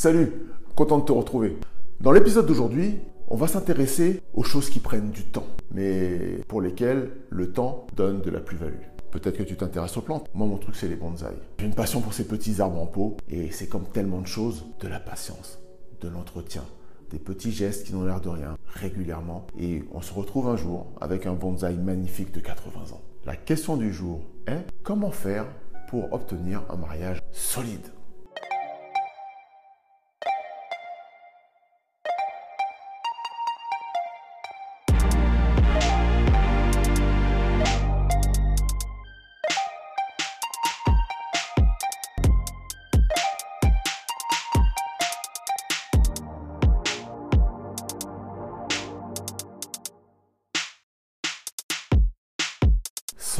Salut, content de te retrouver. Dans l'épisode d'aujourd'hui, on va s'intéresser aux choses qui prennent du temps, mais pour lesquelles le temps donne de la plus-value. Peut-être que tu t'intéresses aux plantes. Moi, mon truc, c'est les bonsaïs. J'ai une passion pour ces petits arbres en pot, et c'est comme tellement de choses, de la patience, de l'entretien, des petits gestes qui n'ont l'air de rien, régulièrement. Et on se retrouve un jour avec un bonsaï magnifique de 80 ans. La question du jour est comment faire pour obtenir un mariage solide?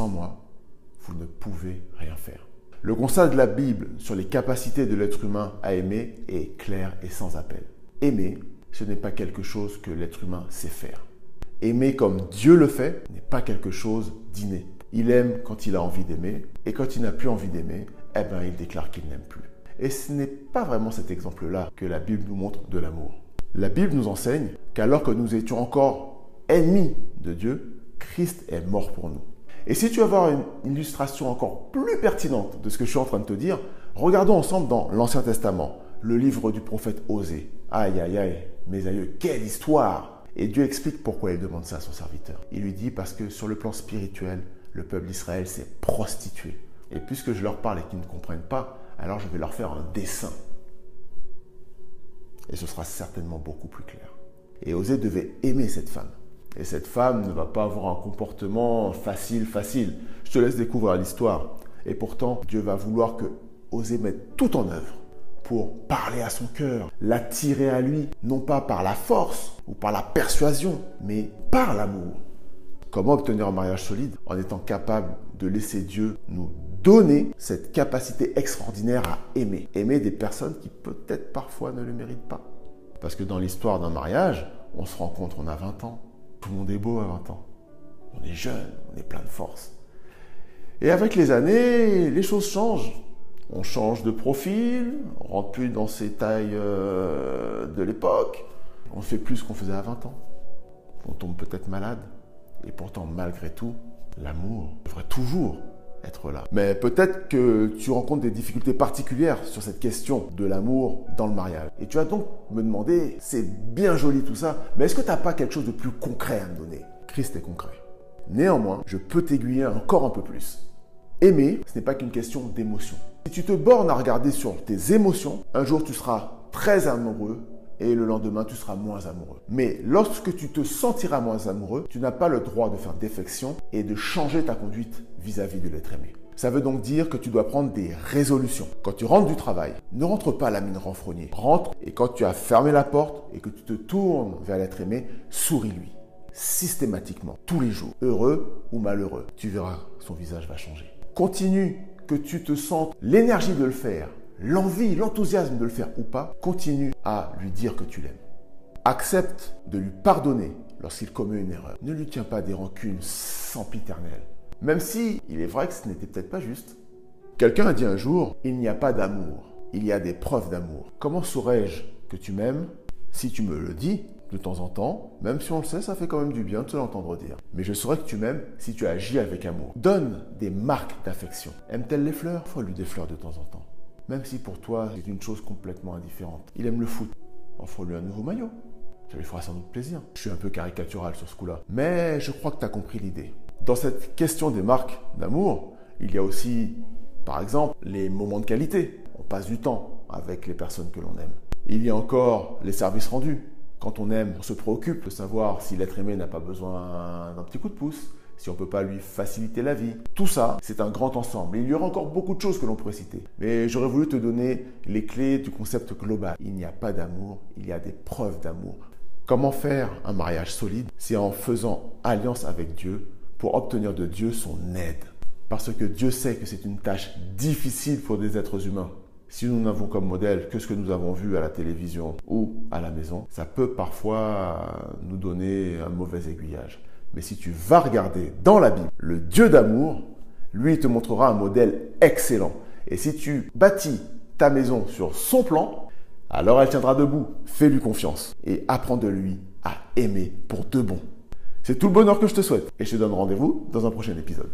Sans moi, vous ne pouvez rien faire. Le constat de la Bible sur les capacités de l'être humain à aimer est clair et sans appel. Aimer, ce n'est pas quelque chose que l'être humain sait faire. Aimer comme Dieu le fait n'est pas quelque chose d'inné. Il aime quand il a envie d'aimer, et quand il n'a plus envie d'aimer, eh bien il déclare qu'il n'aime plus. Et ce n'est pas vraiment cet exemple-là que la Bible nous montre de l'amour. La Bible nous enseigne qu'alors que nous étions encore ennemis de Dieu, Christ est mort pour nous. Et si tu veux avoir une illustration encore plus pertinente de ce que je suis en train de te dire, regardons ensemble dans l'Ancien Testament, le livre du prophète Osée. Aïe, aïe, aïe, mes aïeux, quelle histoire Et Dieu explique pourquoi il demande ça à son serviteur. Il lui dit parce que sur le plan spirituel, le peuple d'Israël s'est prostitué. Et puisque je leur parle et qu'ils ne comprennent pas, alors je vais leur faire un dessin. Et ce sera certainement beaucoup plus clair. Et Osée devait aimer cette femme. Et cette femme ne va pas avoir un comportement facile, facile. Je te laisse découvrir l'histoire. Et pourtant, Dieu va vouloir que Osée mette tout en œuvre pour parler à son cœur, l'attirer à lui, non pas par la force ou par la persuasion, mais par l'amour. Comment obtenir un mariage solide En étant capable de laisser Dieu nous donner cette capacité extraordinaire à aimer? Aimer des personnes qui peut-être parfois ne le méritent pas. Parce que dans l'histoire d'un mariage, on se rencontre, on a 20 ans, tout le monde est beau à 20 ans. On est jeune, on est plein de force. Et avec les années, les choses changent. On change de profil, on rentre plus dans ces tailles euh, de l'époque. On fait plus ce qu'on faisait à 20 ans. On tombe peut-être malade. Et pourtant, malgré tout, l'amour devrait toujours être là. Mais peut-être que tu rencontres des difficultés particulières sur cette question de l'amour dans le mariage. Et tu vas donc me demander, c'est bien joli tout ça, mais est-ce que tu n'as pas quelque chose de plus concret à me donner? Christ est concret. Néanmoins, je peux t'aiguiller encore un peu plus. Aimer, ce n'est pas qu'une question d'émotion. Si tu te bornes à regarder sur tes émotions, un jour tu seras très amoureux et le lendemain tu seras moins amoureux. Mais lorsque tu te sentiras moins amoureux, tu n'as pas le droit de faire défection et de changer ta conduite vis-à-vis de l'être aimé. Ça veut donc dire que tu dois prendre des résolutions. Quand tu rentres du travail, ne rentre pas à la mine renfrognée. Rentre et quand tu as fermé la porte et que tu te tournes vers l'être aimé, souris-lui. Systématiquement, tous les jours, heureux ou malheureux. Tu verras, son visage va changer. Continue que tu te sentes l'énergie de le faire, l'envie, l'enthousiasme de le faire ou pas, continue à lui dire que tu l'aimes. Accepte de lui pardonner lorsqu'il commet une erreur. Ne lui tiens pas des rancunes sempiternelles. Même si il est vrai que ce n'était peut-être pas juste. Quelqu'un a dit un jour, il n'y a pas d'amour, il y a des preuves d'amour. Comment saurais-je que tu m'aimes? Si tu me le dis de temps en temps, même si on le sait, ça fait quand même du bien de te l'entendre dire. Mais je saurais que tu m'aimes si tu agis avec amour. Donne des marques d'affection. Aime-t-elle les fleurs? Faut lui des fleurs de temps en temps. Même si pour toi c'est une chose complètement indifférente. Il aime le foot. Offre-lui un nouveau maillot. Ça lui fera sans doute plaisir. Je suis un peu caricatural sur ce coup-là. Mais je crois que tu as compris l'idée. Dans cette question des marques d'amour, il y a aussi, par exemple, les moments de qualité. On passe du temps avec les personnes que l'on aime. Il y a encore les services rendus. Quand on aime, on se préoccupe de savoir si l'être aimé n'a pas besoin d'un petit coup de pouce, si on ne peut pas lui faciliter la vie. Tout ça, c'est un grand ensemble. il y aura encore beaucoup de choses que l'on pourrait citer. Mais j'aurais voulu te donner les clés du concept global. Il n'y a pas d'amour, il y a des preuves d'amour. Comment faire un mariage solide? C'est en faisant alliance avec Dieu pour obtenir de Dieu son aide. Parce que Dieu sait que c'est une tâche difficile pour des êtres humains si nous n'avons comme modèle que ce que nous avons vu à la télévision ou à la maison, ça peut parfois nous donner un mauvais aiguillage. Mais si tu vas regarder dans la Bible, le Dieu d'amour, lui, te montrera un modèle excellent. Et si tu bâtis ta maison sur son plan, alors elle tiendra debout. Fais-lui confiance et apprends de lui à aimer pour de bon. C'est tout le bonheur que je te souhaite et je te donne rendez-vous dans un prochain épisode.